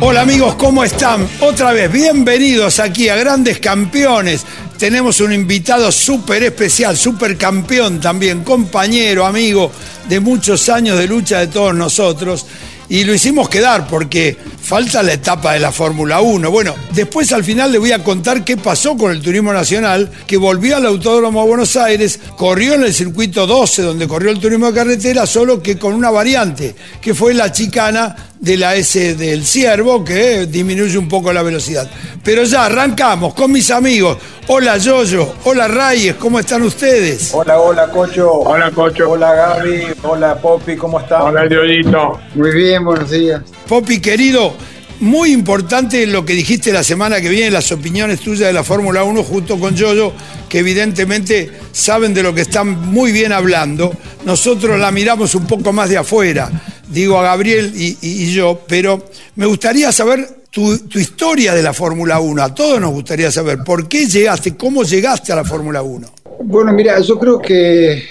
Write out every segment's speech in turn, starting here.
Hola amigos, ¿cómo están? Otra vez, bienvenidos aquí a Grandes Campeones. Tenemos un invitado súper especial, súper campeón también, compañero, amigo de muchos años de lucha de todos nosotros. Y lo hicimos quedar porque falta la etapa de la Fórmula 1. Bueno, después al final le voy a contar qué pasó con el Turismo Nacional, que volvió al Autódromo a Buenos Aires, corrió en el circuito 12, donde corrió el turismo de carretera, solo que con una variante, que fue la chicana de la S del Ciervo, que disminuye un poco la velocidad. Pero ya arrancamos con mis amigos. Hola Yoyo, hola Reyes, ¿cómo están ustedes? Hola, hola Cocho. Hola, Cocho. Hola Gaby. Hola Poppy, ¿cómo estás? Hola, Yoyito. Muy bien, buenos días. Popi, querido, muy importante lo que dijiste la semana que viene, las opiniones tuyas de la Fórmula 1 junto con Yoyo, que evidentemente saben de lo que están muy bien hablando. Nosotros la miramos un poco más de afuera, digo a Gabriel y, yo, pero me gustaría saber tu, tu historia de la Fórmula 1. A todos nos gustaría saber por qué llegaste, cómo llegaste a la Fórmula 1. Bueno, mira, yo creo que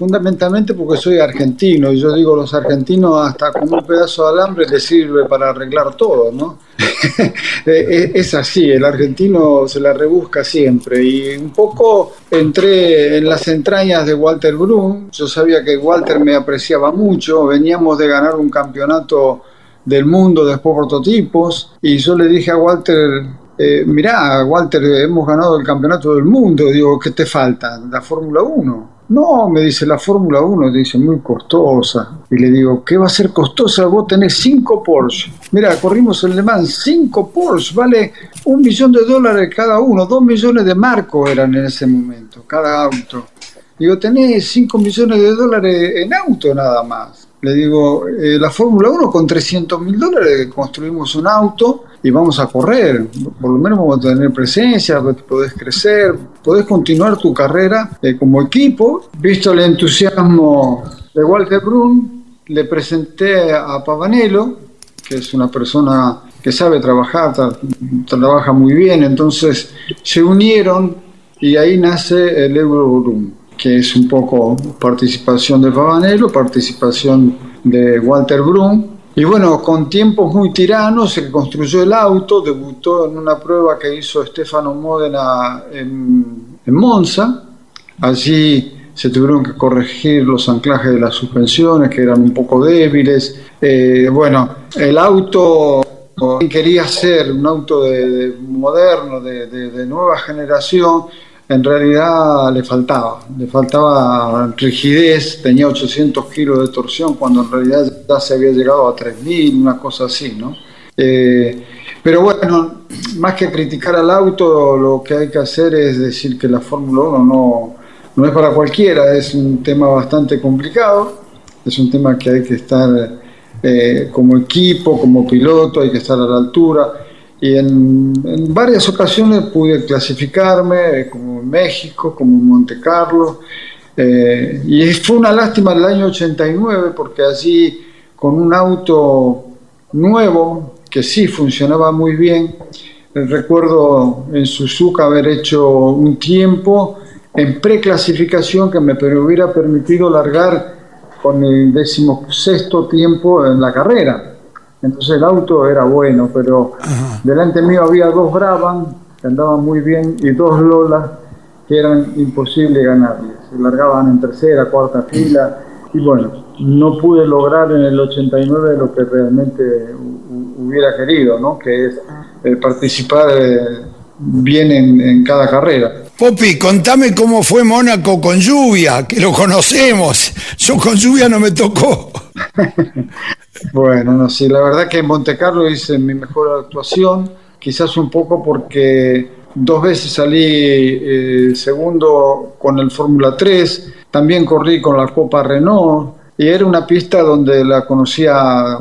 fundamentalmente porque soy argentino y yo digo los argentinos hasta con un pedazo de alambre les sirve para arreglar todo, ¿no? es, es así, el argentino se la rebusca siempre y un poco entré en las entrañas de Walter Brun, yo sabía que Walter me apreciaba mucho, veníamos de ganar un campeonato del mundo de Sport prototipos y yo le dije a Walter, eh, mirá, Walter, hemos ganado el campeonato del mundo, digo, ¿qué te falta? La Fórmula 1. No, me dice, la Fórmula 1, dice, muy costosa. Y le digo, ¿qué va a ser costosa? Vos tenés cinco Porsche. Mira, corrimos en Le Mans, cinco Porsche, vale un millón de dólares cada uno, dos millones de marcos eran en ese momento, cada auto. Digo, tenés 5 millones de dólares en auto nada más. Le digo, eh, la Fórmula 1 con 300 mil dólares construimos un auto y vamos a correr. Por lo menos vamos a tener presencia, podés crecer, podés continuar tu carrera eh, como equipo. Visto el entusiasmo de Walter Brun, le presenté a Pavanello, que es una persona que sabe trabajar, tra- trabaja muy bien, entonces se unieron y ahí nace el Eurobrum que es un poco participación de Fabanello, participación de Walter Brun, Y bueno, con tiempos muy tiranos se construyó el auto, debutó en una prueba que hizo Stefano Modena en, Monza. Allí se tuvieron que corregir los anclajes de las suspensiones que eran un poco débiles. Eh, bueno, el auto quería ser un auto de, moderno, de, de, nueva generación, en realidad le faltaba, le faltaba rigidez, tenía 800 kilos de torsión cuando en realidad ya se había llegado a 3000, una cosa así, ¿no? Eh, pero bueno, más que criticar al auto, lo que hay que hacer es decir que la Fórmula 1 no, no es para cualquiera, es un tema bastante complicado, es un tema que hay que estar eh, como equipo, como piloto, hay que estar a la altura y en, varias ocasiones pude clasificarme, como en México, como en Monte Carlo, eh, y fue una lástima el año 89 porque allí con un auto nuevo que sí funcionaba muy bien, recuerdo en Suzuka haber hecho un tiempo en preclasificación que me hubiera permitido largar con el decimosexto tiempo en la carrera entonces el auto era bueno, pero delante mío había dos Brabham que andaban muy bien y dos Lola que eran imposibles ganarles. Se largaban en tercera, cuarta fila y bueno, no pude lograr en el 89 lo que realmente hubiera querido, ¿no? que es eh, participar eh, bien en, en cada carrera. Popi, contame cómo fue Mónaco con lluvia, que lo conocemos. Yo con lluvia no me tocó. Bueno, no, sí, la verdad que en Monte Carlo hice mi mejor actuación, quizás un poco porque dos veces salí eh, segundo con el Fórmula 3, también corrí con la Copa Renault y era una pista donde la conocía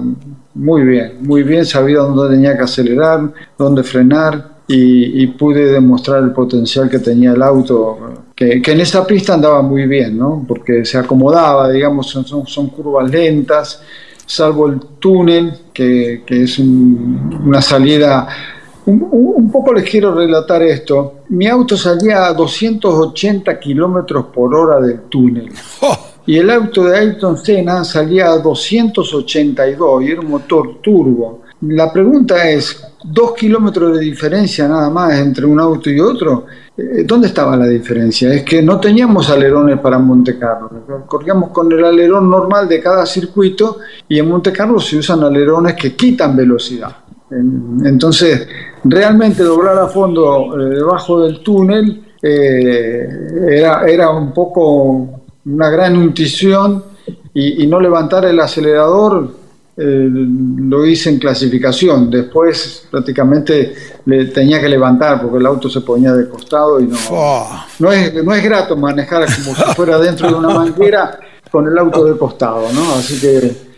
muy bien, muy bien, sabía dónde tenía que acelerar, dónde frenar y, pude demostrar el potencial que tenía el auto, que, en esa pista andaba muy bien, ¿no? porque se acomodaba, digamos, son curvas lentas salvo el túnel, que, es una salida... Un, poco les quiero relatar esto. Mi auto salía a 280 kilómetros por hora del túnel. Oh. Y el auto de Ayrton Senna salía a 282 y era un motor turbo. La pregunta es, ¿dos kilómetros de diferencia nada más entre un auto y otro? Eh, ¿Dónde estaba la diferencia? Es que no teníamos alerones para Monte Carlo. Corríamos con el alerón normal de cada circuito y en Monte Carlo se usan alerones que quitan velocidad. Entonces, realmente doblar a fondo eh, debajo del túnel eh, era, era un poco una gran intuición y, y no levantar el acelerador eh, lo hice en clasificación. Después prácticamente le tenía que levantar porque el auto se ponía de costado y no, no, es, no es grato manejar como si fuera dentro de una manguera con el auto de costado, ¿no? Así que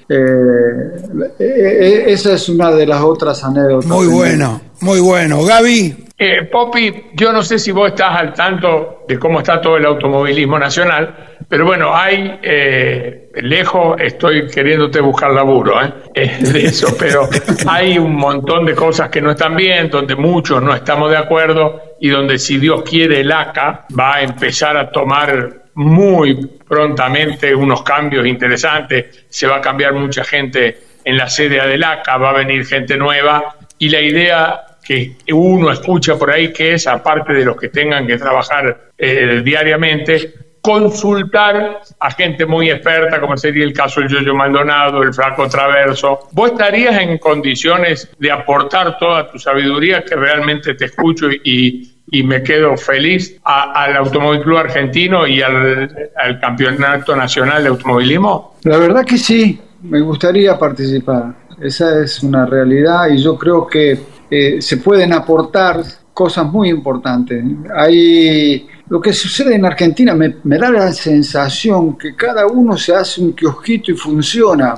eh, eh, esa es una de las otras anécdotas. Muy bueno, muy bueno. Gaby. Eh, Poppy, yo no sé si vos estás al tanto de cómo está todo el automovilismo nacional, pero bueno, hay, eh, lejos estoy queriéndote buscar laburo ¿eh? de eso, pero hay un montón de cosas que no están bien, donde muchos no estamos de acuerdo y donde si Dios quiere el ACA va a empezar a tomar muy prontamente unos cambios interesantes, se va a cambiar mucha gente en la sede del ACA, va a venir gente nueva y la idea que uno escucha por ahí que es, aparte de los que tengan que trabajar eh, diariamente, consultar a gente muy experta, como sería el caso del Yoyo Maldonado, el Franco Traverso. ¿Vos estarías en condiciones de aportar toda tu sabiduría, que realmente te escucho y, me quedo feliz, al Automóvil Club Argentino y al, Campeonato Nacional de Automovilismo? La verdad que sí, me gustaría participar. Esa es una realidad y yo creo que eh, se pueden aportar cosas muy importantes. Hay, lo que sucede en Argentina me, da la sensación que cada uno se hace un kiosquito y funciona,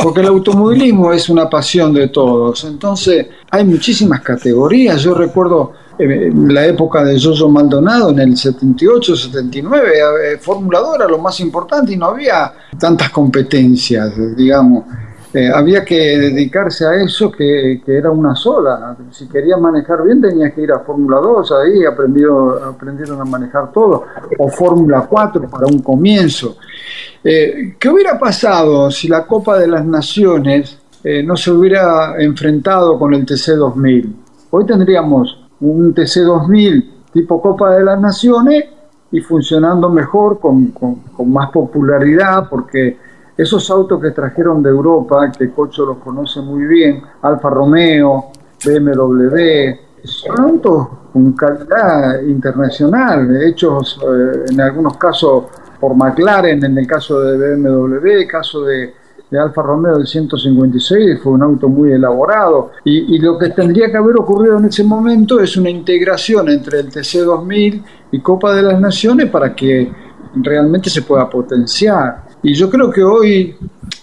porque el automovilismo es una pasión de todos. Entonces hay muchísimas categorías. Yo recuerdo eh, la época de Jojo Maldonado en el 78, 79, eh, formuladora lo más importante y no había tantas competencias, digamos. Eh, había que dedicarse a eso que, era una sola. Si querías manejar bien tenías que ir a Fórmula 2, ahí aprendió, aprendieron a manejar todo, o Fórmula 4 para un comienzo. Eh, ¿Qué hubiera pasado si la Copa de las Naciones eh, no se hubiera enfrentado con el TC2000. Hoy tendríamos un TC2000 tipo Copa de las Naciones y funcionando mejor, con, con, más popularidad, porque esos autos que trajeron de Europa, que Cocho los conoce muy bien, Alfa Romeo, BMW, son autos con calidad internacional, hechos eh, en algunos casos por McLaren, en el caso de BMW, caso de, de Alfa Romeo del 156, fue un auto muy elaborado. Y, y, lo que tendría que haber ocurrido en ese momento es una integración entre el TC2000 y Copa de las Naciones para que realmente se pueda potenciar. Y yo creo que hoy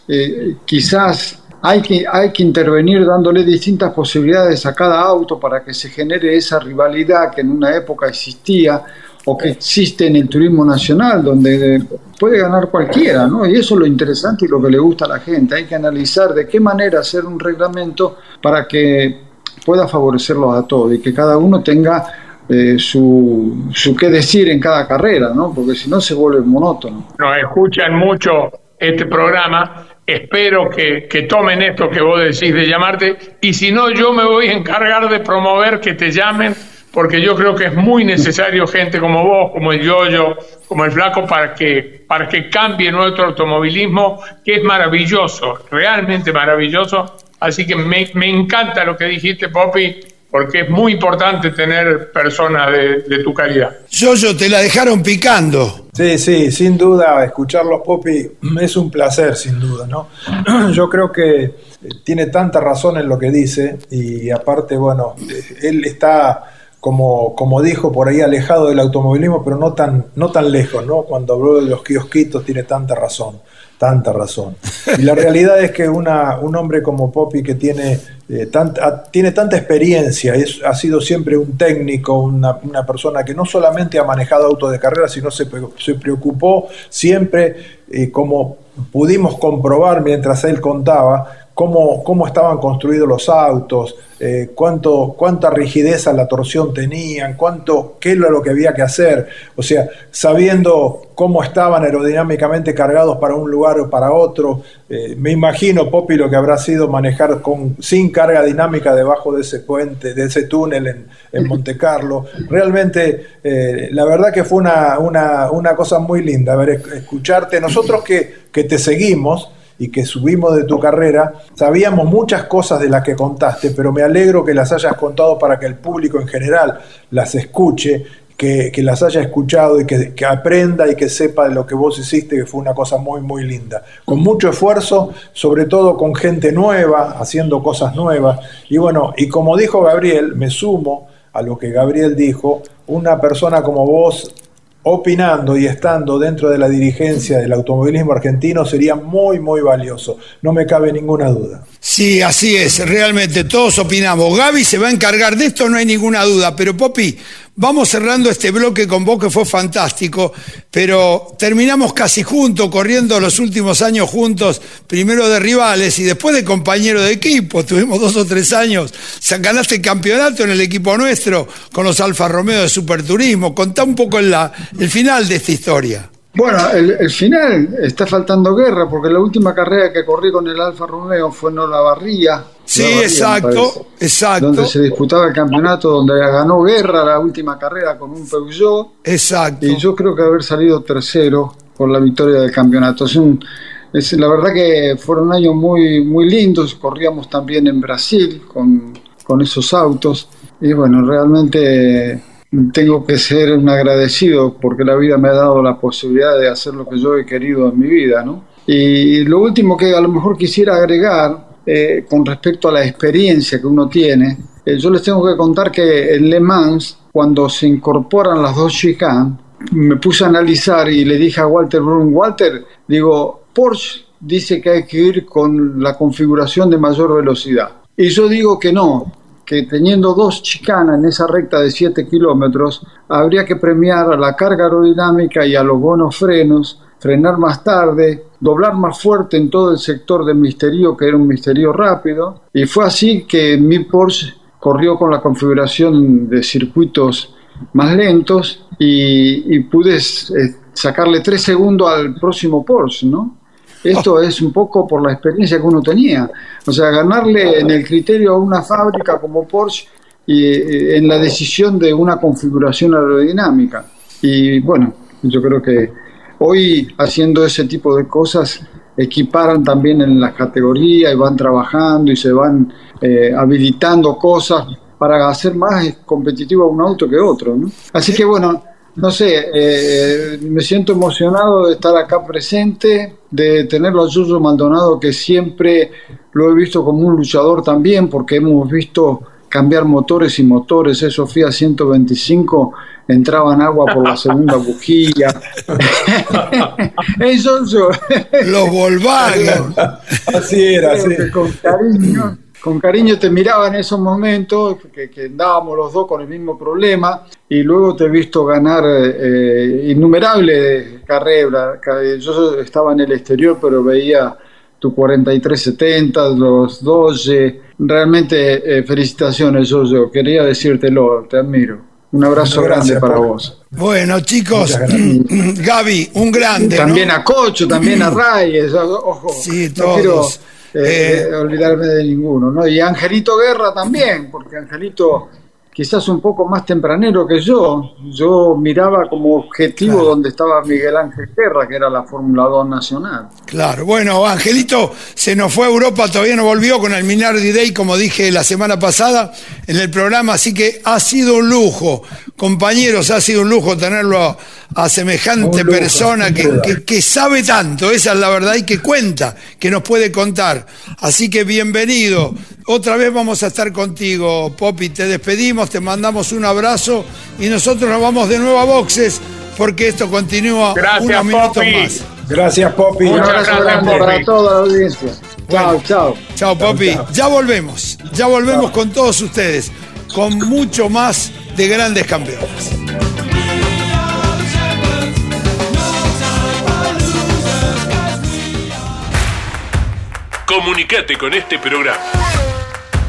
eh, quizás hay que, hay que intervenir dándole distintas posibilidades a cada auto para que se genere esa rivalidad que en una época existía o que existe en el turismo nacional, donde puede ganar cualquiera, ¿no? Y eso es lo interesante y lo que le gusta a la gente. Hay que analizar de qué manera hacer un reglamento para que pueda favorecerlos a todos y que cada uno tenga eh, su, su qué decir en cada carrera, ¿no? Porque si no se vuelve monótono. Nos escuchan mucho este programa. Espero que, que tomen esto que vos decís de llamarte y si no, yo me voy a encargar de promover que te llamen porque yo creo que es muy necesario gente como vos, como el Yoyo, como el Flaco, para que, para que cambie nuestro automovilismo, que es maravilloso, realmente maravilloso. Así que me, me encanta lo que dijiste, Poppy, porque es muy importante tener personas de, de, tu calidad. Yoyo, te la dejaron picando. Sí, sí, sin duda, escucharlos, Poppy, es un placer, sin duda, ¿no? Yo creo que tiene tanta razón en lo que dice y aparte, bueno, él está como, como dijo, por ahí alejado del automovilismo, pero no tan, no tan lejos, ¿no? Cuando habló de los kiosquitos tiene tanta razón, tanta razón. Y la realidad es que una, un hombre como Poppy que tiene, eh, tanta, tiene tanta experiencia, es, ha sido siempre un técnico, una, una, persona que no solamente ha manejado autos de carrera, sino se, se preocupó siempre, eh, como pudimos comprobar mientras él contaba, cómo, cómo estaban construidos los autos, eh, cuánto, cuánta rigidez a la torsión tenían, cuánto, qué era lo que había que hacer, o sea, sabiendo cómo estaban aerodinámicamente cargados para un lugar o para otro. Eh, me imagino, Poppy, lo que habrá sido manejar con, sin carga dinámica debajo de ese puente, de ese túnel en, en Monte Carlo. Realmente, eh, la verdad que fue una, una, una cosa muy linda, ver, escucharte. Nosotros que, que te seguimos, y que subimos de tu carrera, sabíamos muchas cosas de las que contaste, pero me alegro que las hayas contado para que el público en general las escuche, que, que las haya escuchado y que, que, aprenda y que sepa de lo que vos hiciste, que fue una cosa muy, muy linda. Con mucho esfuerzo, sobre todo con gente nueva, haciendo cosas nuevas. Y bueno, y como dijo Gabriel, me sumo a lo que Gabriel dijo, una persona como vos opinando y estando dentro de la dirigencia del automovilismo argentino sería muy, muy valioso. No me cabe ninguna duda. Sí, así es, realmente todos opinamos. Gaby se va a encargar de esto, no hay ninguna duda. Pero Popi, vamos cerrando este bloque con vos que fue fantástico, pero terminamos casi juntos, corriendo los últimos años juntos, primero de rivales y después de compañero de equipo. Tuvimos dos o tres años. Ganaste el campeonato en el equipo nuestro con los Alfa Romeo de Superturismo. Contá un poco la, el final de esta historia. Bueno, el, el, final está faltando guerra porque la última carrera que corrí con el Alfa Romeo fue en Olavarría. Sí, Olavarría, exacto, exacto. Donde se disputaba el campeonato, donde ganó guerra la última carrera con un Peugeot. Exacto. Y yo creo que haber salido tercero por la victoria del campeonato. Es un, es, la verdad que fueron años muy, muy lindos. Corríamos también en Brasil con, con esos autos. Y bueno, realmente tengo que ser un agradecido porque la vida me ha dado la posibilidad de hacer lo que yo he querido en mi vida, ¿no? Y lo último que a lo mejor quisiera agregar eh, con respecto a la experiencia que uno tiene, eh, yo les tengo que contar que en Le Mans, cuando se incorporan las dos chicanes, me puse a analizar y le dije a Walter Brun, Walter, digo, Porsche dice que hay que ir con la configuración de mayor velocidad. Y yo digo que no, que teniendo dos chicanas en esa recta de 7 kilómetros, habría que premiar a la carga aerodinámica y a los buenos frenos, frenar más tarde, doblar más fuerte en todo el sector del misterio, que era un misterio rápido. Y fue así que mi Porsche corrió con la configuración de circuitos más lentos y, pude eh, sacarle 3 segundos al próximo Porsche, ¿no? Esto es un poco por la experiencia que uno tenía. O sea, ganarle en el criterio a una fábrica como Porsche y eh, en la decisión de una configuración aerodinámica. Y bueno, yo creo que hoy haciendo ese tipo de cosas equiparan también en las categorías y van trabajando y se van eh, habilitando cosas para hacer más competitivo un auto que otro. ¿no? Así que bueno, no sé, eh, me siento emocionado de estar acá presente, de tenerlo a Yuyo Maldonado, que siempre lo he visto como un luchador también, porque hemos visto cambiar motores y motores. Eso Sofía 125 entraban agua por la segunda bujía. Eso, Los Volkswagen. Así era, así. Con cariño con cariño te miraba en esos momentos, que, que andábamos los dos con el mismo problema, y luego te he visto ganar eh, innumerables carreras. Yo estaba en el exterior, pero veía tu 4370, los 12. Realmente, eh, felicitaciones, yo, Quería decírtelo, te admiro. Un abrazo grande para vos. Bueno, chicos, Gaby, un grande. También a Cocho, también a Reyes, ojo. Sí, todos. Eh, olvidarme de ninguno, ¿no? Y Angelito Guerra también, porque Angelito quizás un poco más tempranero que yo, yo miraba como objetivo donde estaba Miguel Ángel Guerra, que era la Fórmula 2 nacional. Claro, bueno, Angelito se nos fue a Europa, todavía no volvió con el Minardi Day, como dije la semana pasada en el programa, así que ha sido un lujo, compañeros, ha sido un lujo tenerlo a, semejante persona que, que sabe tanto, esa es la verdad, y que cuenta, que nos puede contar. Así que bienvenido, otra vez vamos a estar contigo, Popi. Te despedimos, te mandamos un abrazo y nosotros nos vamos de nuevo a boxes porque esto continúa gracias, unos minutos más. Gracias, Popi. Un abrazo grande para toda la audiencia. Chao, chao. Chao, Popi. Ya volvemos. Ya volvemos con todos ustedes. Con mucho más de grandes campeones. Comunicate con este programa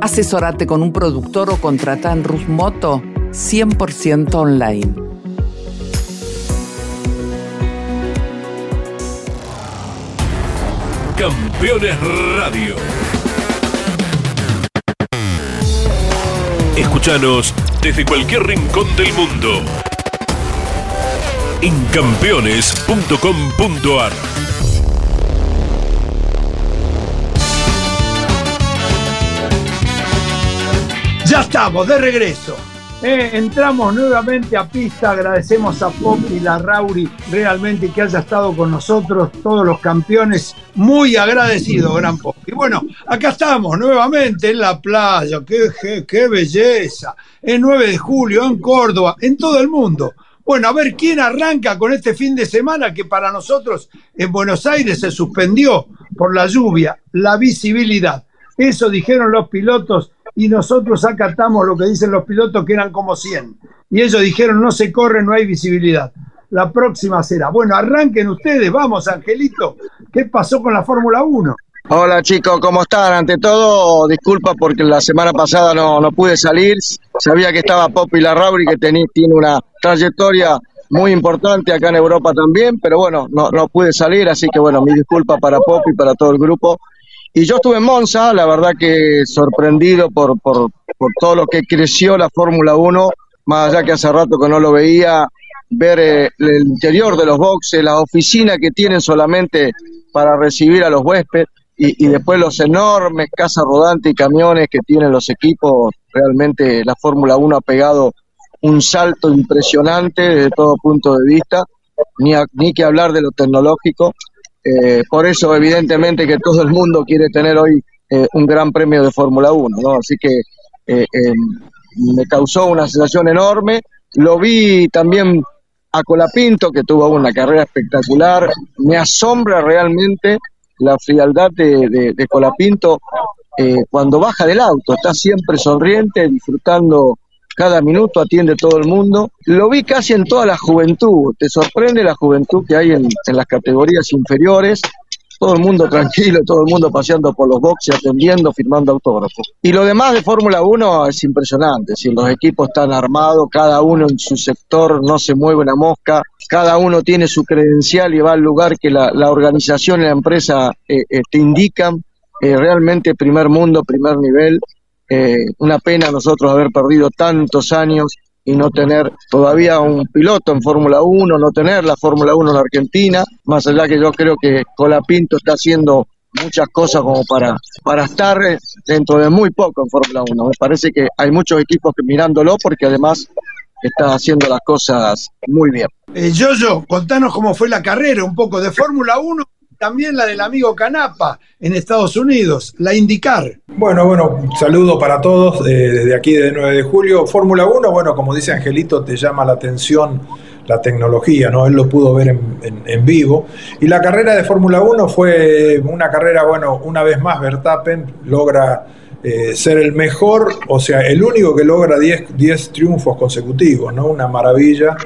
Asesorate con un productor o contrata en Rusmoto 100% online. Campeones Radio. Escúchanos desde cualquier rincón del mundo en campeones.com.ar. Ya estamos, de regreso. Eh, entramos nuevamente a pista, agradecemos a Poppy y a Rauri realmente que haya estado con nosotros, todos los campeones, muy agradecido, gran Poppy. Bueno, acá estamos nuevamente en la playa, qué, qué belleza, el 9 de julio en Córdoba, en todo el mundo. Bueno, a ver quién arranca con este fin de semana que para nosotros en Buenos Aires se suspendió por la lluvia, la visibilidad. Eso dijeron los pilotos y nosotros acatamos lo que dicen los pilotos que eran como 100. Y ellos dijeron no se corre, no hay visibilidad. la próxima será. Bueno, arranquen ustedes, vamos, Angelito. ¿Qué pasó con la Fórmula 1? Hola chicos, ¿cómo están? Ante todo, disculpa porque la semana pasada no, no pude salir. Sabía que estaba Popi Larrauri, que tiene una trayectoria muy importante acá en Europa también, pero bueno, no, no pude salir, así que bueno, mi disculpa para Popi y para todo el grupo. Y yo estuve en Monza, la verdad que sorprendido por, por, por todo lo que creció la Fórmula 1, más allá que hace rato que no lo veía, ver eh, el interior de los boxes, la oficina que tienen solamente para recibir a los huéspedes y, y después los enormes casas rodantes y camiones que tienen los equipos, realmente la Fórmula 1 ha pegado un salto impresionante desde todo punto de vista, ni, ni que hablar de lo tecnológico. Eh, por eso, evidentemente, que todo el mundo quiere tener hoy eh, un gran premio de Fórmula 1, ¿no? Así que eh, me causó una sensación enorme. Lo vi también a Colapinto, que tuvo una carrera espectacular. Me asombra realmente la frialdad de, de, de Colapinto cuando baja del auto. Está siempre sonriente, disfrutando cada minuto atiende todo el mundo. Lo vi casi en toda la juventud, te sorprende la juventud que hay en, las categorías inferiores, todo el mundo tranquilo, todo el mundo paseando por los boxes, atendiendo, firmando autógrafos. Y lo demás de Fórmula 1 es impresionante, si los equipos están armados, cada uno en su sector, no se mueve una mosca, cada uno tiene su credencial y va al lugar que la, organización y la empresa eh, eh, te indican, eh, realmente primer mundo, primer nivel, eh, una pena nosotros haber perdido tantos años y no tener todavía un piloto en Fórmula 1, no tener la Fórmula 1 en Argentina, más allá que yo creo que Colapinto está haciendo muchas cosas como para, para estar dentro de muy poco en Fórmula 1. Me parece que hay muchos equipos que mirándolo porque además está haciendo las cosas muy bien. Eh, Yoyo, contanos cómo fue la carrera, un poco de Fórmula 1 también la del amigo Canapa en Estados Unidos, la indicar. Bueno, bueno, saludo para todos eh, desde aquí de 9 de julio. Fórmula 1, bueno, como dice Angelito, te llama la atención la tecnología, ¿no? Él lo pudo ver en, vivo. Y la carrera de Fórmula 1 fue una carrera, bueno, una vez más Verstappen logra eh, ser el mejor, o sea, el único que logra 10 triunfos consecutivos, ¿no? Una maravilla,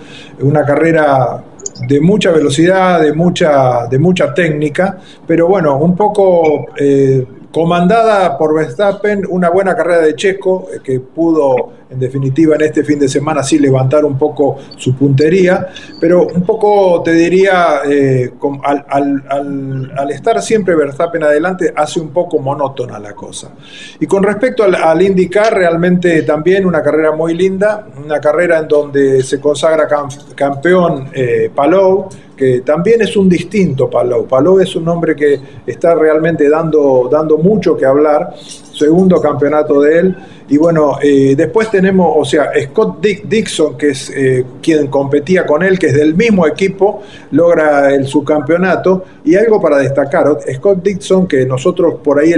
una carrera de mucha velocidad, de mucha, de mucha técnica, pero bueno, un poco eh, comandada por Verstappen, una buena carrera de Checo, eh, que pudo en definitiva en este fin de semana sí levantar un poco su puntería, pero un poco te diría, eh, al, estar siempre Verstappen adelante, hace un poco monótona la cosa. Y con respecto al, IndyCar, realmente también una carrera muy linda, una carrera en donde se consagra campeón eh, Palou, que también es un distinto Palou. Palou es un hombre que está realmente dando, dando mucho que hablar, segundo campeonato de él. Y bueno, eh, después tenemos, o sea, Scott Dixon, que es eh, quien competía con él, que es del mismo equipo, logra el subcampeonato. Y algo para destacar, Scott Dixon, que nosotros por ahí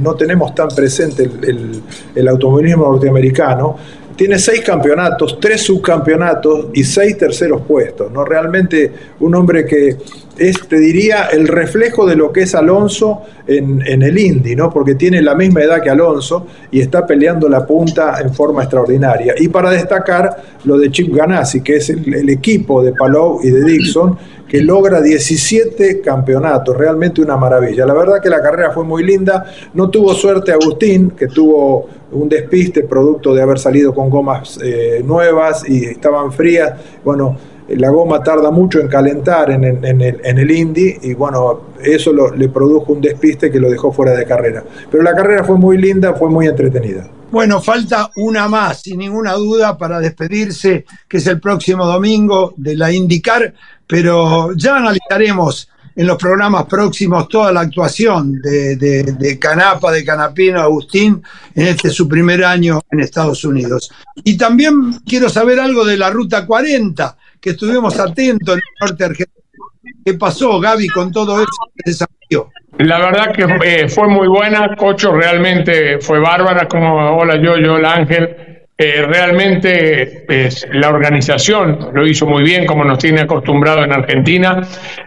no tenemos tan presente el, el automovilismo norteamericano, tiene seis campeonatos, tres subcampeonatos y seis terceros puestos. ¿no? Realmente un hombre que es, te diría, el reflejo de lo que es Alonso en, el Indy, ¿no? porque tiene la misma edad que Alonso y está peleando la punta en forma extraordinaria. Y para destacar lo de Chip Ganassi, que es el, equipo de Palou y de Dixon, que logra 17 campeonatos, realmente una maravilla. La verdad que la carrera fue muy linda, no tuvo suerte Agustín, que tuvo un despiste producto de haber salido con gomas eh, nuevas y estaban frías. Bueno, la goma tarda mucho en calentar en, el, Indy y bueno, eso le produjo un despiste que lo dejó fuera de carrera. Pero la carrera fue muy linda, fue muy entretenida. Bueno, falta una más, sin ninguna duda, para despedirse, que es el próximo domingo de la IndyCar, pero ya analizaremos en los programas próximos toda la actuación de, de, Canapa, de Canapino, Agustín, en este su primer año en Estados Unidos. Y también quiero saber algo de la Ruta 40, que estuvimos atentos en el norte argentino. ¿Qué pasó, Gaby, con todo ese desafío? La verdad que eh, fue muy buena, Cocho realmente fue bárbara, como hola yo, yo, el Ángel. Eh, realmente la organización lo hizo muy bien, como nos tiene acostumbrado en Argentina.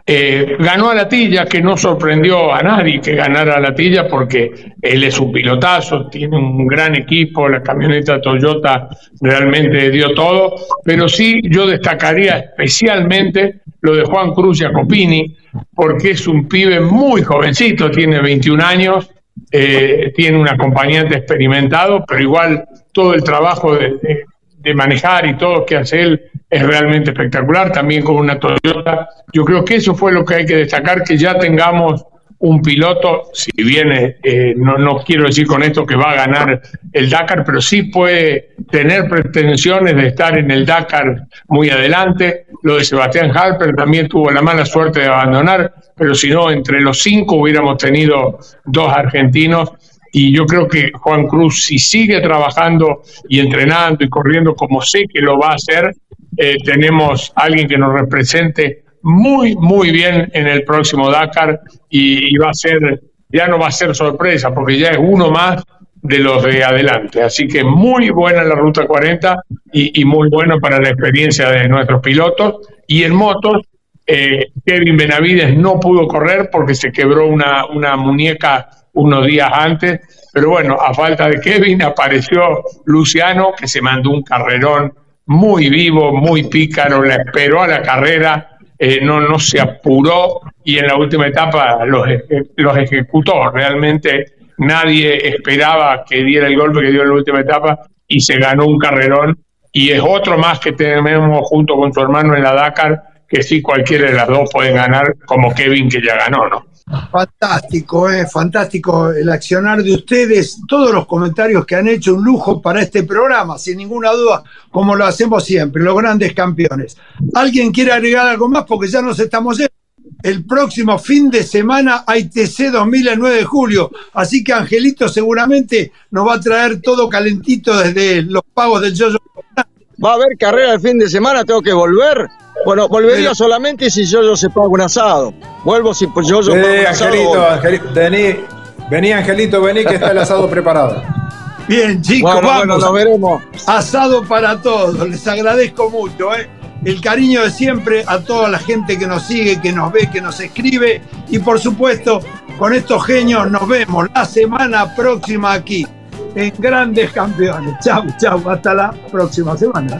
Eh, ganó a Latilla, que no sorprendió a nadie que ganara a Latilla, porque él es un pilotazo, tiene un gran equipo, la camioneta Toyota realmente dio todo, pero sí yo destacaría especialmente lo de Juan Cruz Jacopini, porque es un pibe muy jovencito, tiene 21 años, eh, tiene un acompañante experimentado, pero igual todo el trabajo de, manejar y todo que hace él es realmente espectacular, también con una Toyota. Yo creo que eso fue lo que hay que destacar, que ya tengamos un piloto, si viene, eh, no, no quiero decir con esto que va a ganar el Dakar, pero sí puede tener pretensiones de estar en el Dakar muy adelante. Lo de Sebastián Harper también tuvo la mala suerte de abandonar, pero si no, entre los cinco hubiéramos tenido dos argentinos y yo creo que Juan Cruz, si sigue trabajando y entrenando y corriendo como sé que lo va a hacer, eh, tenemos alguien que nos represente muy, muy bien en el próximo Dakar y, va a ser, ya no va a ser sorpresa, porque ya es uno más de los de adelante. Así que muy buena la Ruta 40 y, muy bueno para la experiencia de nuestros pilotos. Y en motos, eh, Kevin Benavides no pudo correr porque se quebró una, una muñeca unos días antes, pero bueno, a falta de Kevin apareció Luciano, que se mandó un carrerón muy vivo, muy pícaro, la esperó a la carrera, eh, no, no se apuró y en la última etapa los, los ejecutó. Realmente nadie esperaba que diera el golpe que dio en la última etapa y se ganó un carrerón. Y es otro más que tenemos junto con su hermano en la Dakar, que sí cualquiera de las dos pueden ganar, como Kevin que ya ganó, ¿no? Fantástico, eh, fantástico el accionar de ustedes, todos los comentarios que han hecho, un lujo para este programa, sin ninguna duda, como lo hacemos siempre, los grandes campeones. ¿Alguien quiere agregar algo más? Porque ya nos estamos yendo. El próximo fin de semana hay TC 2000 el 9 de julio, así que Angelito seguramente nos va a traer todo calentito desde los pagos del Yoyo. Va a haber carrera el fin de semana, tengo que volver. Bueno, volvería solamente si yo, yo se paga un asado. Vuelvo si yo, yo pago un asado. Angelito, vení, vení, Angelito, vení que está el asado preparado. Bien, chicos, vamos. nos veremos. Asado para todos. Les agradezco mucho, ¿eh? El cariño de siempre a toda la gente que nos sigue, que nos ve, que nos escribe. Y por supuesto, con estos genios nos vemos la semana próxima aquí en Grandes Campeones. Chau, chau. Hasta la próxima semana.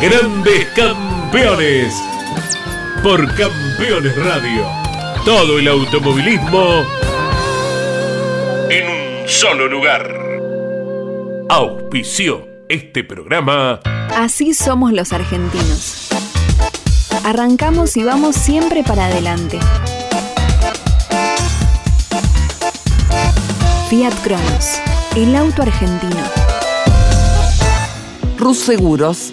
Grandes Campeones. Por Campeones Radio. Todo el automovilismo en un solo lugar. Auspició este programa. Así somos los argentinos. Arrancamos y vamos siempre para adelante. Fiat Cronos, el auto argentino. Rus Seguros